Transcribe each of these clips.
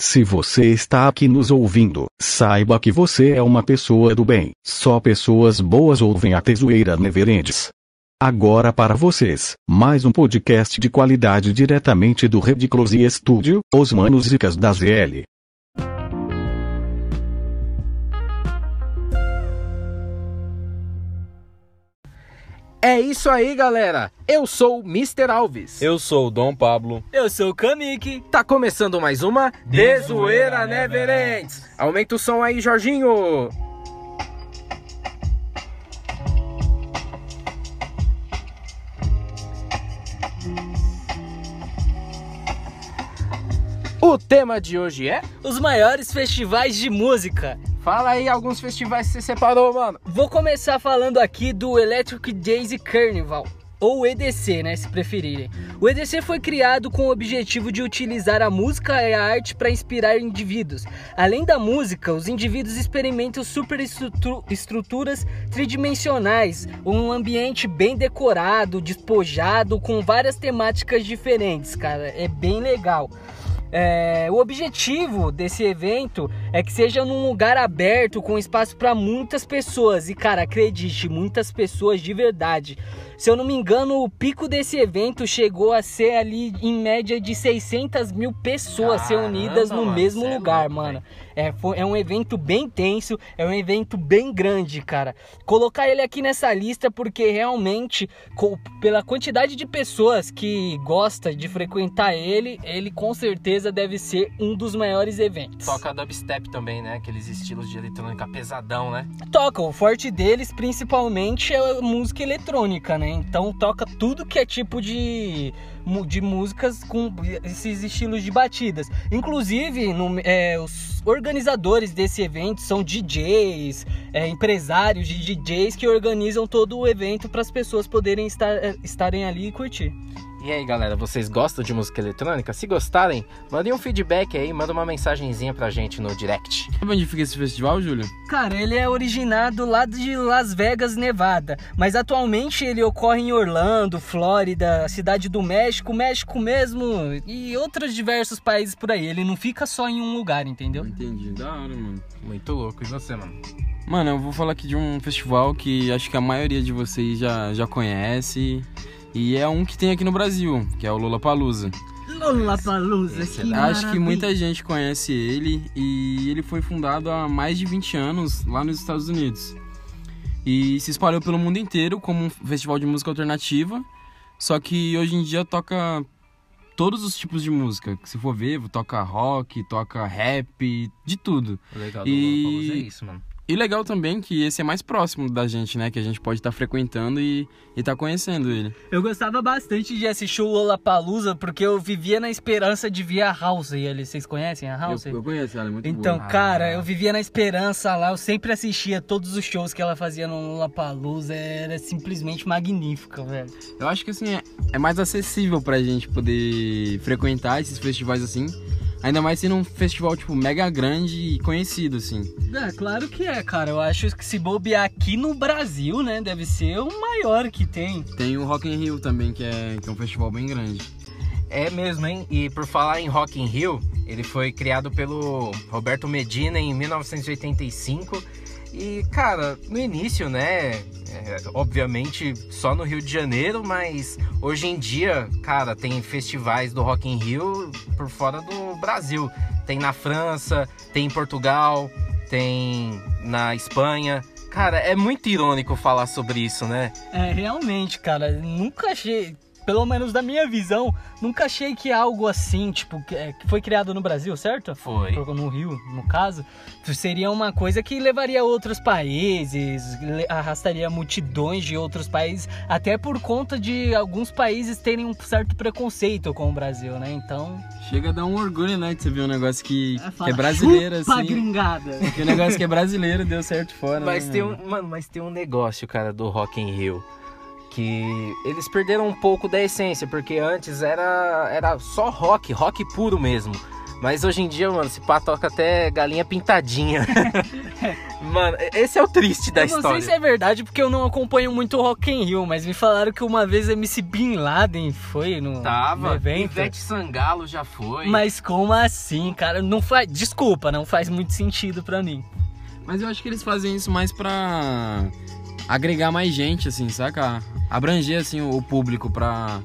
Se você está aqui nos ouvindo, saiba que você é uma pessoa do bem. Só pessoas boas ouvem a Tesoeira Neverendes. Agora para vocês, mais um podcast de qualidade diretamente do Red Close Studio, os manos zicas da ZL. É isso aí, galera. Eu sou o Mr. Alves. Eu sou o Dom Pablo. Eu sou o Kamik. Tá começando mais uma Desoeira Neverends. Aumenta o som aí, Jorginho. O tema de hoje é? Os maiores festivais de música. Fala aí alguns festivais que você separou, mano. Vou começar falando aqui do Electric Daisy Carnival. Ou EDC, né, se preferirem. O EDC foi criado com o objetivo de utilizar a música e a arte para inspirar indivíduos. Além da música, os indivíduos experimentam superestruturas tridimensionais, um ambiente bem decorado, despojado, com várias temáticas diferentes, cara. É bem legal. É, o objetivo desse evento é que seja num lugar aberto com espaço para muitas pessoas e cara, acredite, muitas pessoas de verdade. Se eu não me engano, o pico desse evento chegou a ser ali em média de 600 mil pessoas se reunidas no mano, mesmo é lugar, louco, mano. É, foi- é um evento bem intenso, é um evento bem grande, cara. Colocar ele aqui nessa lista porque realmente, co- pela quantidade de pessoas que gosta de frequentar ele, ele com certeza deve ser um dos maiores eventos. Toca dubstep também, né? Aqueles estilos de eletrônica pesadão, né? Toca, o forte deles principalmente é a música eletrônica, né? Então toca tudo que é tipo de, de músicas com esses estilos de batidas. Inclusive, no- é, os organizadores desse evento são DJs, é, empresários de DJs que organizam todo o evento para as pessoas poderem estar, é, estarem ali e curtir. E aí, galera, vocês gostam de música eletrônica? Se gostarem, mandem um feedback aí, manda uma mensagenzinha pra gente no direct. Sabe onde fica esse festival, Júlio? Cara, ele é originado lá de Las Vegas, Nevada, mas atualmente ele ocorre em Orlando, Flórida, Cidade do México, México mesmo e outros diversos países por aí. Ele não fica só em um lugar, entendeu? Entendi, da hora, mano. Muito louco. E você, mano? Mano, eu vou falar aqui de um festival que acho que a maioria de vocês já, já conhece. E é um que tem aqui no Brasil, que é o Lollapalooza. Lollapalooza, que Acho que muita gente conhece ele e ele foi fundado há mais de 20 anos lá nos Estados Unidos. E se espalhou pelo mundo inteiro como um festival de música alternativa, só que hoje em dia toca todos os tipos de música. Se for ver, toca rock, toca rap, de tudo. O legal do E- Lollapalooza é isso, mano. E legal também que esse é mais próximo da gente, né? Que a gente pode estar frequentando e, e tá conhecendo ele. Eu gostava bastante de assistir o Lollapalooza porque eu vivia na esperança de ver a House ali. Vocês conhecem a House? Eu, eu conheço ela, é muito Então, boa. cara, eu vivia na esperança lá, eu sempre assistia todos os shows que ela fazia no Lollapalooza, era simplesmente magnífica, velho. Eu acho que assim, é, é mais acessível pra gente poder frequentar esses festivais assim. Ainda mais sendo um festival, tipo, mega grande e conhecido, assim. É, claro que é, cara, eu acho que se bobear aqui no Brasil, né, deve ser o maior que tem. Tem o Rock in Rio também, que é, que é um festival bem grande. É mesmo, hein? E por falar em Rock in Rio, ele foi criado pelo Roberto Medina em 1985. E, cara, no início, né? é, obviamente só no Rio de Janeiro, mas hoje em dia, cara, tem festivais do Rock in Rio por fora do Brasil. Tem na França, tem em Portugal, tem na Espanha. Cara, é muito irônico falar sobre isso, né? É, realmente, cara, nunca achei, pelo menos da minha visão, nunca achei que algo assim, tipo, que, é, que foi criado no Brasil, certo? Foi. No Rio, no caso, seria uma coisa que levaria a outros países, arrastaria multidões de outros países, até por conta de alguns países terem um certo preconceito com o Brasil, né? Então. Chega a dar um orgulho, né? De você ver um negócio que, que fala, é brasileiro, "Chupa, assim. gringada. Que o negócio que é brasileiro deu certo fora. Mas né, tem um, mano, mas tem um negócio, cara, do Rock in Rio que eles perderam um pouco da essência, porque antes era era só rock, rock puro mesmo. Mas hoje em dia, mano, se pá toca até galinha pintadinha. mano, esse é o triste da eu não história. sei se é verdade porque eu não acompanho muito o Rock in Rio, mas me falaram que uma vez MC Bin Laden foi no, no Tava, evento. Ivete Sangalo já foi. Mas como assim, cara? Não faz. Desculpa, não faz muito sentido pra mim. Mas eu acho que eles fazem isso mais pra agregar mais gente, assim, saca? Abranger, assim, o público pra,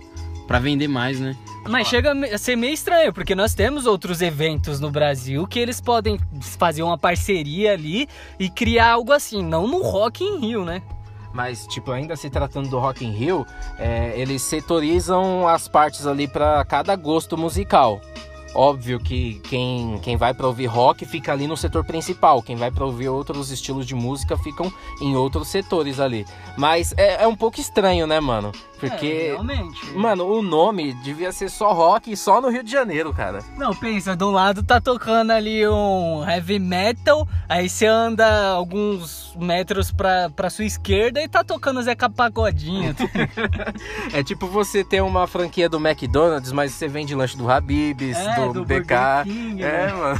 pra vender mais, né? Mas chega a ser meio estranho, porque nós temos outros eventos no Brasil que eles podem fazer uma parceria ali e criar algo assim, não no Rock in Rio, né? Mas, tipo, ainda se tratando do Rock in Rio, é, eles setorizam as partes ali pra cada gosto musical. Óbvio que quem, quem vai pra ouvir rock fica ali no setor principal, quem vai pra ouvir outros estilos de música ficam em outros setores ali. Mas é, é um pouco estranho, né, mano? Porque, É, realmente. mano, o nome devia ser só rock só no Rio de Janeiro, cara. Não, pensa, de um lado tá tocando ali um heavy metal, aí você anda alguns metros pra, pra sua esquerda e tá tocando Zeca Pagodinho. É tipo você ter uma franquia do McDonald's, mas você vende lanche do Habib's, É, do, do BK. King, é, né? mano.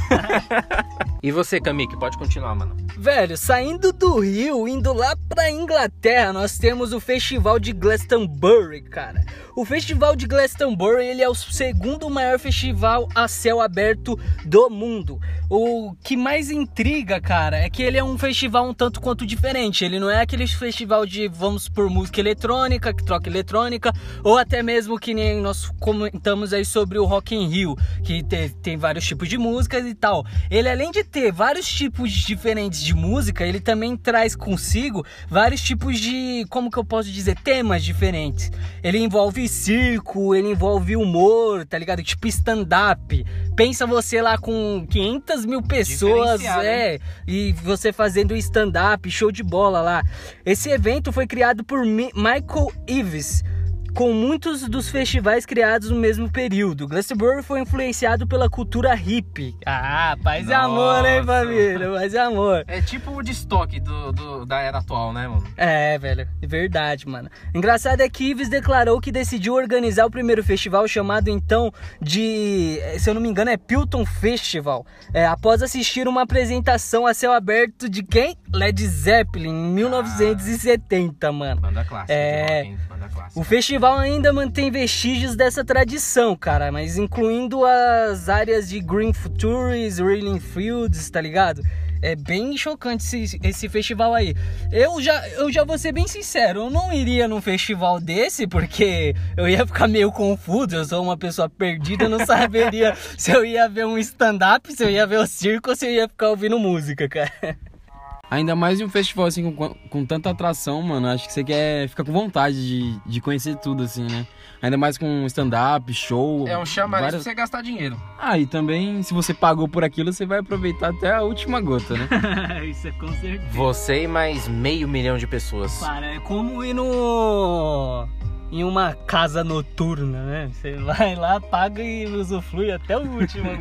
e você, Kamik, pode continuar, mano. Velho, saindo do Rio, indo lá pra Inglaterra, nós temos o Festival de Glastonbury, cara. O Festival de Glastonbury, ele é o segundo maior festival a céu aberto do mundo. O que mais intriga, cara, é que ele é um festival um tanto quanto diferente. Ele não é aquele festival de, vamos por música eletrônica, que troca eletrônica, ou até mesmo que nem nós comentamos aí sobre o Rock in Rio, que te- tem vários tipos de músicas e tal. Ele além de ter vários tipos diferentes de música, ele também traz consigo vários tipos de, como que eu posso dizer, temas diferentes. Ele envolve circo, ele envolve humor, tá ligado? Tipo stand-up. Pensa você lá com 500 mil pessoas, é, e você fazendo stand-up, show de bola lá. Esse evento foi criado por Mi- Michael Ives, com muitos dos festivais criados no mesmo período. Glastonbury foi influenciado pela cultura hippie. Ah, paz e amor, hein, Nossa. família? Paz e amor. É tipo o destoque do, do- da era atual, né, mano? É, velho, é verdade, mano. Engraçado é que Ives declarou que decidiu organizar o primeiro festival chamado então de, se eu não me engano, é Pilton Festival, é, após assistir uma apresentação a céu aberto de quem? Led Zeppelin, em 1970, mano. Banda clássica. É. rock? Banda clássica. O festival ainda mantém vestígios dessa tradição, cara, mas incluindo as áreas de Green Futures, Reeling Fields, tá ligado? É bem chocante esse, esse festival aí. Eu já, eu já vou ser bem sincero, eu não iria num festival desse porque eu ia ficar meio confuso. Eu sou uma pessoa perdida, eu não saberia se eu ia ver um stand-up, se eu ia ver o circo ou se eu ia ficar ouvindo música, cara. Ainda mais em um festival assim com, com tanta atração, mano. Acho que você quer ficar com vontade de, de conhecer tudo, assim, né? Ainda mais com stand-up, show. É um chamariz várias- pra você gastar dinheiro. Ah, e também, se você pagou por aquilo, você vai aproveitar até a última gota, né? Isso é com certeza. Você e mais meio milhão de pessoas. Cara, é como ir no. em uma casa noturna, né? Você vai lá, paga e usufrui até o último.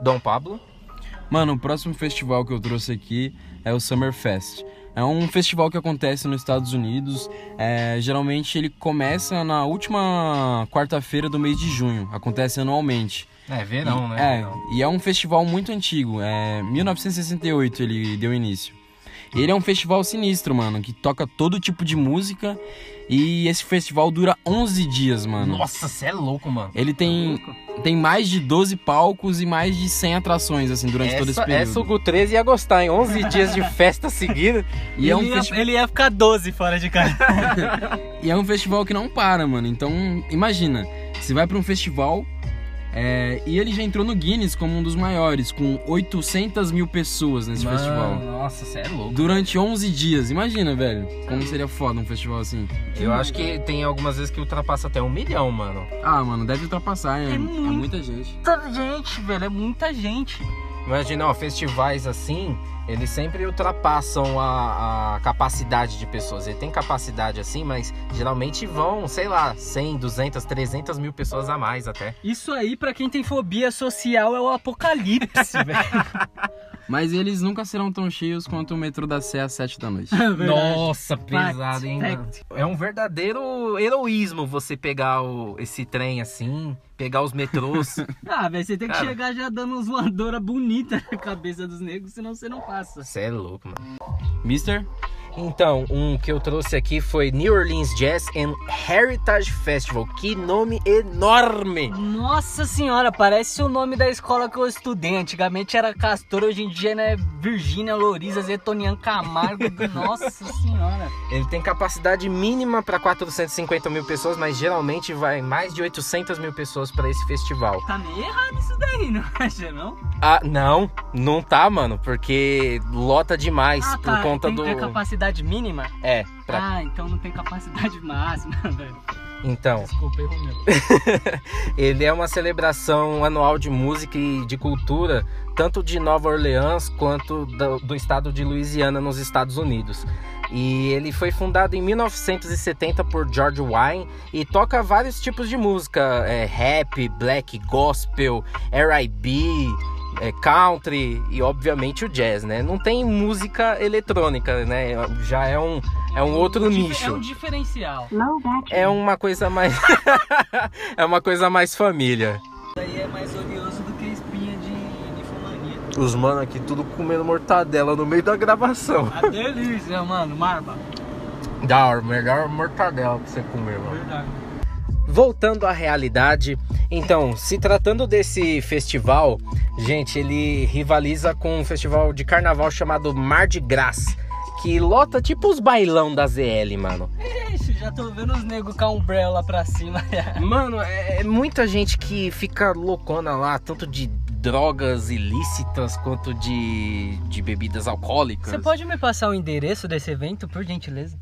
Dom Pablo. Mano, o próximo festival que eu trouxe aqui é o Summerfest. É um festival que acontece nos Estados Unidos. É, geralmente ele começa na última quarta-feira do mês de junho. Acontece anualmente. É, E- verão, né? É, Verão. e é um festival muito antigo. É 1968 ele deu início. Ele é um festival sinistro, mano, que toca todo tipo de música. E esse festival dura 11 dias, mano. Nossa, você é louco, mano. Ele tem, tem mais de 12 palcos e mais de 100 atrações, assim, durante todo esse Essa, período. essa o Gu 13 ia gostar, hein? 11 dias de festa seguida. E é, um ele, ia, festi- ele ia ficar 12 fora de casa. e é um festival que não para, mano. Então, imagina, você vai pra um festival é, e ele já entrou no Guinness como um dos maiores, com 800 mil pessoas nesse Mano, festival. Nossa, você é louco. Durante 11 dias, imagina, velho. Como seria foda um festival assim. Eu acho que tem algumas vezes que ultrapassa até um milhão, mano. Ah, mano, deve ultrapassar, né? É É, muito. muita gente. Muita gente, velho, é muita gente. Imagina, ó, festivais assim, eles sempre ultrapassam a, a capacidade de pessoas. Ele tem capacidade assim, mas geralmente vão, sei lá, 100, 200, 300 mil pessoas a mais até. Isso aí, pra quem tem fobia social, é o apocalipse, velho. Mas eles nunca serão tão cheios quanto o metrô da Sé às 7 da noite. Nossa, Fact, pesado, hein, fact. É um verdadeiro heroísmo você pegar o, esse trem assim, pegar os metrôs. Ah, velho, você tem que Cara. chegar já dando uns voadora bonita na cabeça dos negros, senão você não passa. Você é louco, mano. Mister? Então, um que eu trouxe aqui foi New Orleans Jazz and Heritage Festival. Que nome enorme! Nossa senhora, parece o nome da escola que eu estudei. Antigamente era Castor, hoje em dia é Virgínia, Louriza, Zetonian Camargo. Nossa senhora. Ele tem capacidade mínima para 450 mil pessoas, mas geralmente vai mais de 800 mil pessoas para esse festival. Tá meio errado isso daí, não acha não? Ah, não, não tá, mano, porque lota demais Ah, por tá. conta tem, do. É capacidade mínima? É, pra... Ah, então não tem capacidade máxima, velho. então. Desculpa, erro meu. Ele é uma celebração anual de música e de cultura, tanto de Nova Orleans quanto do, do estado de Louisiana, nos Estados Unidos. E ele foi fundado em 1970 por George Wine e toca vários tipos de música: é, rap, black, gospel, R&B, é, country e obviamente o jazz, né? Não tem música eletrônica, né? Já é um, é um outro nicho. É um diferencial. É uma coisa mais. é uma coisa mais família. Isso aí é mais oleoso do que espinha de ninfomania. Os mano aqui tudo comendo mortadela no meio da gravação. A delícia, mano, marba. Da hora, melhor mortadela pra você comer, mano. Verdade. Voltando à realidade, então, se tratando desse festival, gente, ele rivaliza com um festival de carnaval chamado Mar de Gras, que lota tipo os bailão da ZL, mano. Ixi, já tô vendo os negros com a umbrella pra cima. Mano, é é muita gente que fica loucona lá, tanto de drogas ilícitas quanto de, de bebidas alcoólicas. Você pode me passar o endereço desse evento, por gentileza?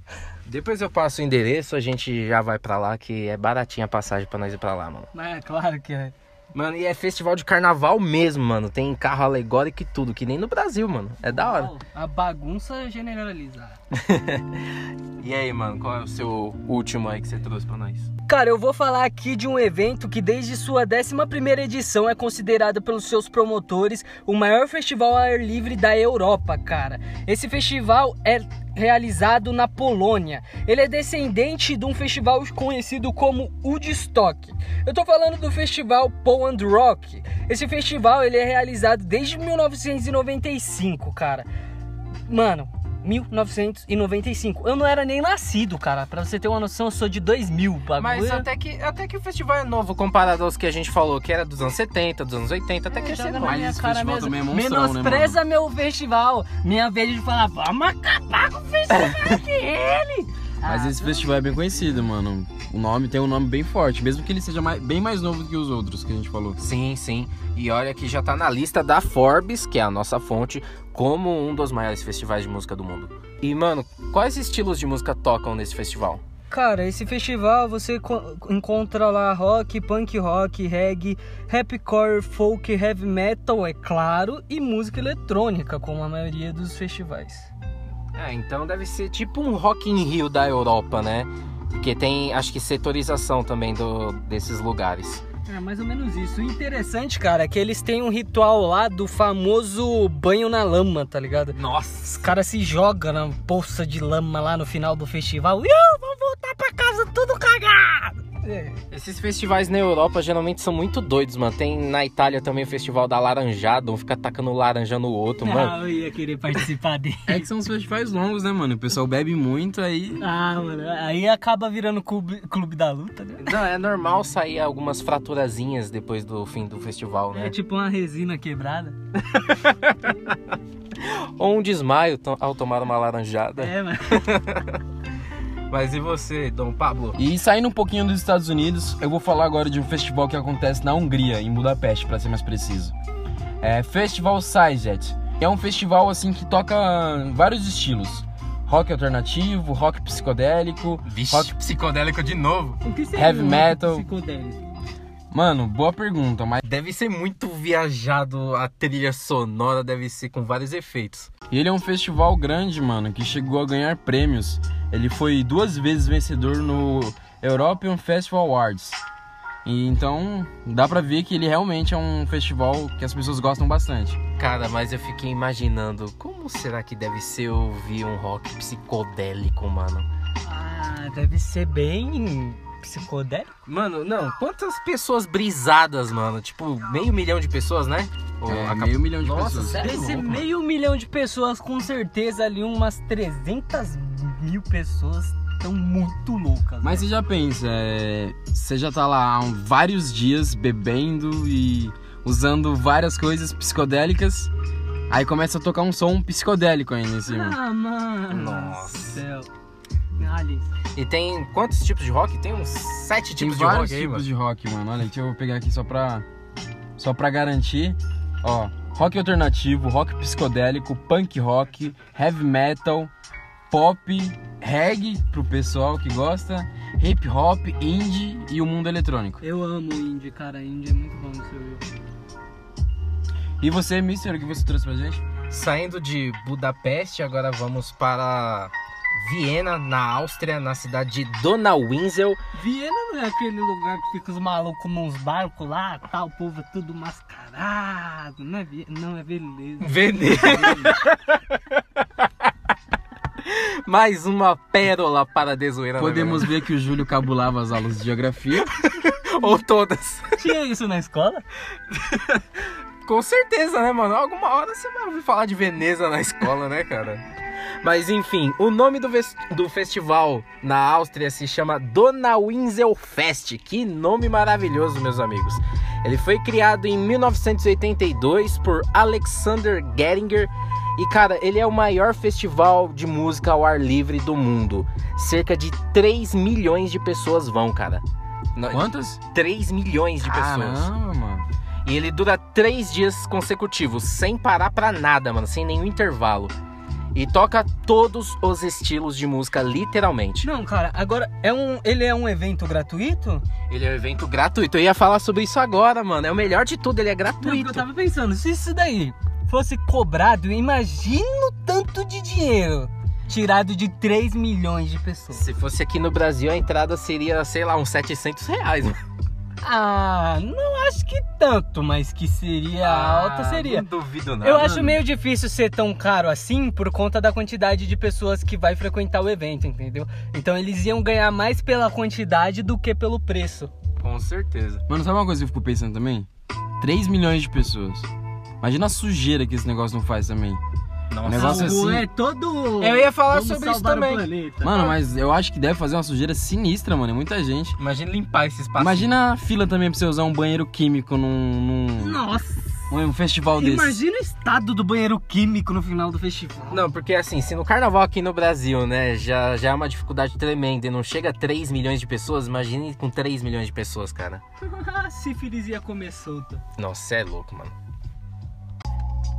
Depois eu passo o endereço, a gente já vai pra lá, que é baratinha a passagem pra nós ir pra lá, mano. É, claro que é. Mano, e é festival de carnaval mesmo, mano. Tem carro alegórico e tudo, que nem no Brasil, mano. É da hora. A bagunça generalizada. E aí, mano, qual é o seu último aí que você trouxe pra nós? Cara, eu vou falar aqui de um evento que desde sua 11ª edição é considerado pelos seus promotores o maior festival ao ar livre da Europa, cara. Esse festival é realizado na Polônia. Ele é descendente de um festival conhecido como Woodstock. Eu tô falando do festival Poland Rock. Esse festival ele é realizado desde 1995, cara. Mano, 1995. Eu não era nem nascido, cara. Pra você ter uma noção, eu sou de 2000. Bagulho. Mas até que, até que o festival é novo comparado aos que a gente falou, que era dos anos 70, dos anos 80, até que esse é novo. Mas minha esse cara festival mesmo. também é monstrão, né, Menospreza meu festival. Minha vez de falar, vamos acabar com o festival dele. Mas Ah, esse festival é bem conhecido, mano. O nome tem um nome bem forte, mesmo que ele seja mais- bem mais novo do que os outros que a gente falou. Sim, sim. E olha que já tá na lista da Forbes, que é a nossa fonte, como um dos maiores festivais de música do mundo. E, mano, quais estilos de música tocam nesse festival? Cara, esse festival você co- encontra lá rock, punk rock, reggae, rapcore, folk, heavy metal, é claro, e música eletrônica, como a maioria dos festivais. É, então deve ser tipo um Rock in Rio da Europa, né? Porque tem, acho que, setorização também do, desses lugares. É mais ou menos isso. O interessante, cara, é que eles têm um ritual lá do famoso banho na lama, tá ligado? Os Nossa! caras se jogam na poça de lama lá no final do festival. Iu, vamos voltar pra casa tudo cagado! É. Esses festivais na Europa geralmente são muito doidos, mano. Tem na Itália também o festival da laranjada, um fica tacando laranja no outro, mano. Ah, eu ia querer participar dele. É que são os festivais longos, né, mano? O pessoal bebe muito, aí. Ah, mano, aí acaba virando clube, clube da luta, né? Não, é normal sair algumas depois do fim do festival, né? É tipo uma resina quebrada. Ou um desmaio to- ao tomar uma laranjada. É, mano. Mas e você, Dom Pablo? E saindo um pouquinho dos Estados Unidos, eu vou falar agora de um festival que acontece na Hungria, em Budapeste, pra ser mais preciso. É Festival Siget. É um festival assim que toca vários estilos. Rock alternativo, rock psicodélico, Vixe, rock psicodélico de novo. O que seria Heavy metal. psicodélico? Mano, boa pergunta, mas Deve ser muito viajado, a trilha sonora deve ser com vários efeitos. ele é um festival grande, mano, que chegou a ganhar prêmios. Ele foi duas vezes vencedor no European Festival Awards. E então dá pra ver que ele realmente é um festival que as pessoas gostam bastante. Cara, mas eu fiquei imaginando, como será que deve ser ouvir um rock psicodélico, mano? Ah, Ah, deve ser bem psicodélico. Mano, não, quantas pessoas brisadas, mano? Tipo, meio milhão de pessoas, né? Ou É, meio milhão de Nossa, pessoas. sério? Desse louco, meio milhão de pessoas, com certeza ali umas 300 mil pessoas estão muito loucas. Mas né? você já pensa, é, você já tá lá há vários dias bebendo e usando várias coisas psicodélicas, aí começa a tocar um som psicodélico ainda em cima. Ah, mano. Nossa. céu. Alice. E tem quantos tipos de rock? Tem uns sete Tem tipos de rock aí, tipos mano. de rock, mano. Olha, deixa eu pegar aqui só pra, só pra garantir. Ó, rock alternativo, rock psicodélico, punk rock, heavy metal, pop, reggae pro pessoal que gosta, hip hop, indie e o mundo eletrônico. Eu amo indie, cara. Indie é muito bom, viu? E você, Mister, o que você trouxe pra gente? Saindo de Budapeste, agora vamos para Viena, na Áustria, na cidade de Donauinsel. Viena não é aquele lugar que fica os malucos nos barcos lá, tal, o povo é tudo mascarado. Não é, não, é beleza. Veneza. Mais uma pérola para a desoeira. né, Podemos ver que o Júlio cabulava as aulas de geografia. Ou todas. Tinha isso na escola? Com certeza, né, mano? Alguma hora você vai ouvir falar de Veneza na escola, né, cara? Mas enfim, o nome do, do festival na Áustria se chama Donauinsel Fest. Que nome maravilhoso, meus amigos. Ele foi criado em 1982 por Alexander Geringer. E, cara, ele é o maior festival de música ao ar livre do mundo. Cerca de 3 milhões de pessoas vão, cara. Quantas? 3 milhões de pessoas. Caramba, mano. E ele dura três dias consecutivos, sem parar pra nada, mano, sem nenhum intervalo. E toca todos os estilos de música, literalmente. Não, cara, agora é um, ele é um evento gratuito? Ele é um evento gratuito. Eu ia falar sobre isso agora, mano. É o melhor de tudo, ele é Não, gratuito. eu tava pensando, se isso daí fosse cobrado, imagina o tanto de dinheiro tirado de 3 milhões de pessoas. Se fosse aqui no Brasil, a entrada seria, sei lá, uns 700 reais. mano. Ah, não acho que tanto, mas que seria alta seria. Ah, Não duvido não. Eu acho meio difícil ser tão caro assim por conta da quantidade de pessoas que vai frequentar o evento, entendeu? Então eles iam ganhar mais pela quantidade do que pelo preço. Com certeza. Mano, sabe uma coisa que eu fico pensando também? 3 milhões de pessoas. Imagina a sujeira que esse negócio não faz também. Nossa. O negócio assim- é todo. Eu ia falar Vamos sobre isso também. planeta. Mano, mas eu acho que deve fazer uma sujeira sinistra, mano. É muita gente. Imagina limpar esse espaço. Imagina a fila também pra você usar um banheiro químico num, num, Nossa. num festival desse. Imagina o estado do banheiro químico no final do festival. Não, porque assim, se no carnaval aqui no Brasil, né, já, já é uma dificuldade tremenda e não chega a 3 milhões de pessoas, imagine com 3 milhões de pessoas, cara. a sífilis ia comer solta. Nossa, é louco, mano.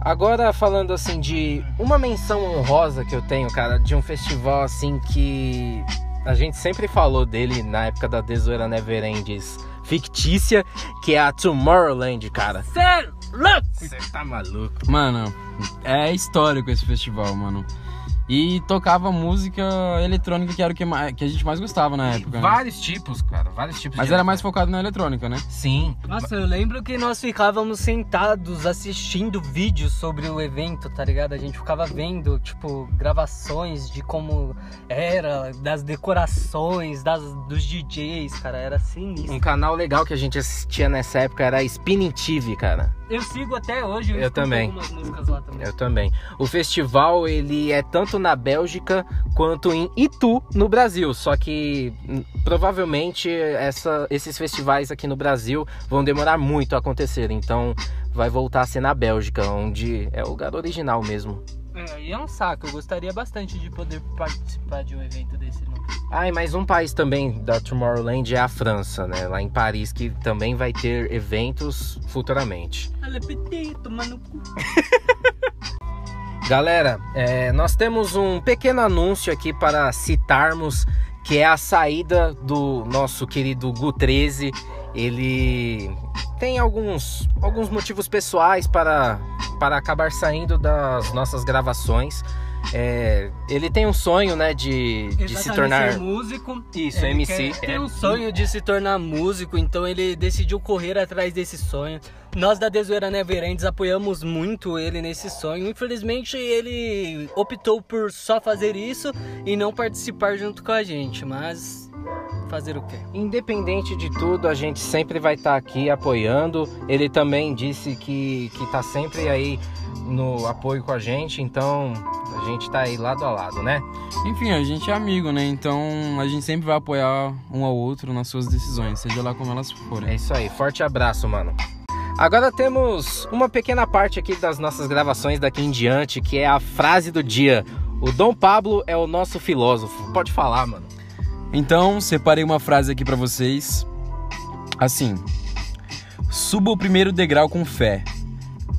Agora falando assim de uma menção honrosa que eu tenho, cara, de um festival assim que a gente sempre falou dele na época da Desoeira Neverendis fictícia, que é a Tomorrowland, cara. Louco! Você tá maluco? Mano, é histórico esse festival, mano. E tocava música eletrônica, que era o que, mais- que a gente mais gostava na época. né? Vários tipos, cara, vários tipos. Mas de era mais focado na eletrônica, né? Sim. Nossa, eu lembro que nós ficávamos sentados assistindo vídeos sobre o evento, tá ligado? A gente ficava vendo, tipo, gravações de como era, das decorações, das, dos DJs, cara, era sinistro. Um canal legal que a gente assistia nessa época era Spinning TV, cara. Eu sigo até hoje, eu, Eu também. algumas músicas lá também. Eu também. O festival ele é tanto na Bélgica quanto em Itu, no Brasil. Só que hum, provavelmente essa- esses festivais aqui no Brasil vão demorar muito a acontecer. Então vai voltar a ser na Bélgica, onde é o lugar original mesmo. É, e é um saco, eu gostaria bastante de poder participar de um evento desse. Não. Ah, e mais um país também da Tomorrowland é a França, né? Lá em Paris, que também vai ter eventos futuramente. Ela PT, toma no cu. Galera, é, nós temos um pequeno anúncio aqui para citarmos, que é a saída do nosso querido Gu 13. Ele tem alguns, alguns motivos pessoais para, para acabar saindo das nossas gravações. É, ele tem um sonho, né, de, de se tornar. músico. Isso, Ele MC. quer- tem É. um sonho de se tornar músico, então ele decidiu correr atrás desse sonho. Nós da Desoeira Neverends apoiamos muito ele nesse sonho. Infelizmente, ele optou por só fazer isso e não participar junto com a gente, mas fazer o quê? Independente de tudo, a gente sempre vai estar aqui apoiando. Ele também disse que, que tá sempre aí no apoio com a gente, então a gente tá aí lado a lado, né? Enfim, a gente é amigo, né? Então a gente sempre vai apoiar um ao outro nas suas decisões, seja lá como elas É forem. isso aí, forte abraço, mano. Agora temos uma pequena parte aqui das nossas gravações daqui em diante, que é a frase do dia. O Dom Pablo é o nosso filósofo. Pode falar, mano. Então, separei uma frase aqui pra vocês. Assim: Suba o primeiro degrau com fé.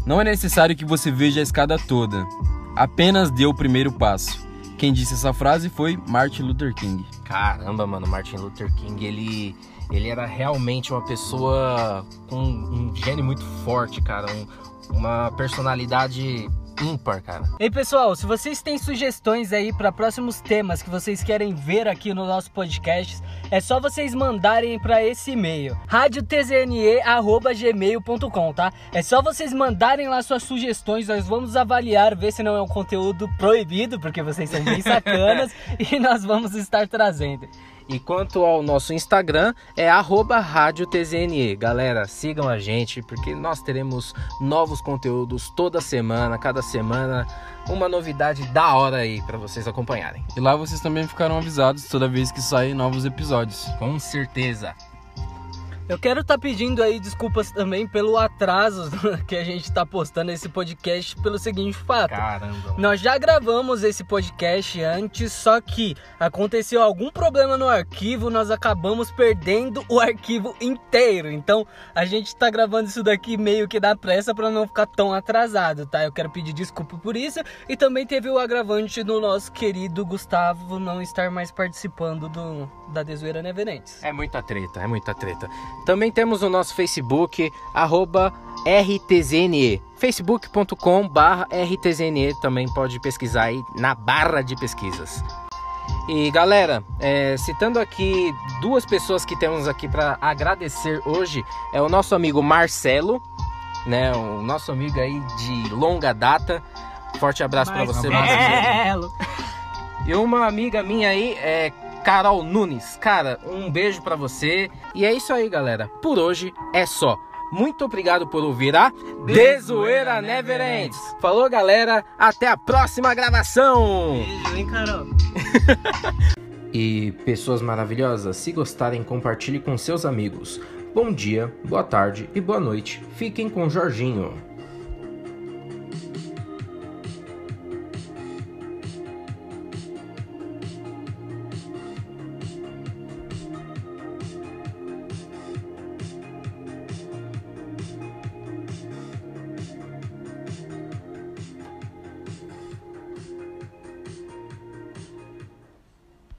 Não é necessário que você veja a escada toda. Apenas dê o primeiro passo. Quem disse essa frase foi Martin Luther King. Caramba, mano, Martin Luther King, ele, ele era realmente uma pessoa com um gênio muito forte, cara. um- uma personalidade ímpar, cara. Ei pessoal, se vocês têm sugestões aí para próximos temas que vocês querem ver aqui no nosso podcast, é só vocês mandarem para esse e-mail, radiotzne@gmail.com, tá? É só vocês mandarem lá suas sugestões, nós vamos avaliar, ver se não é um conteúdo proibido, porque vocês são bem sacanas e nós vamos estar trazendo. E quanto ao nosso Instagram, é arroba Rádio TZNE. Galera, sigam a gente, porque nós teremos novos conteúdos toda semana, cada semana, uma novidade da hora aí para vocês acompanharem. E lá vocês também ficarão avisados toda vez que saem novos episódios. Com certeza. Eu quero estar pedindo aí desculpas também pelo atraso que a gente está postando esse podcast pelo seguinte fato. Caramba. Nós já gravamos esse podcast antes, só que aconteceu algum problema no arquivo, nós acabamos perdendo o arquivo inteiro. Então a gente tá gravando isso daqui meio que na pressa para não ficar tão atrasado, tá? Eu quero pedir desculpa por isso e também teve o agravante do nosso querido Gustavo não estar mais participando do da Desoeira Neverentes. É muita treta, é muita treta. Também temos o nosso Facebook, arroba RTZNE. facebook.com barra RTZNE, também pode pesquisar aí na barra de pesquisas. E galera, é, citando aqui duas pessoas que temos aqui para agradecer hoje, é o nosso amigo Marcelo, né, o nosso amigo aí de longa data. Forte abraço para você, Marcelo. E uma amiga minha aí é Carol Nunes. Cara, um beijo pra você. E é isso aí, galera. Por hoje é só. Muito obrigado por ouvir a Desoeira Never Ends. Falou, galera. Até a próxima gravação. Beijo, hein, Carol? E pessoas maravilhosas, se gostarem, compartilhe com seus amigos. Bom dia, boa tarde e boa noite. Fiquem com Jorginho.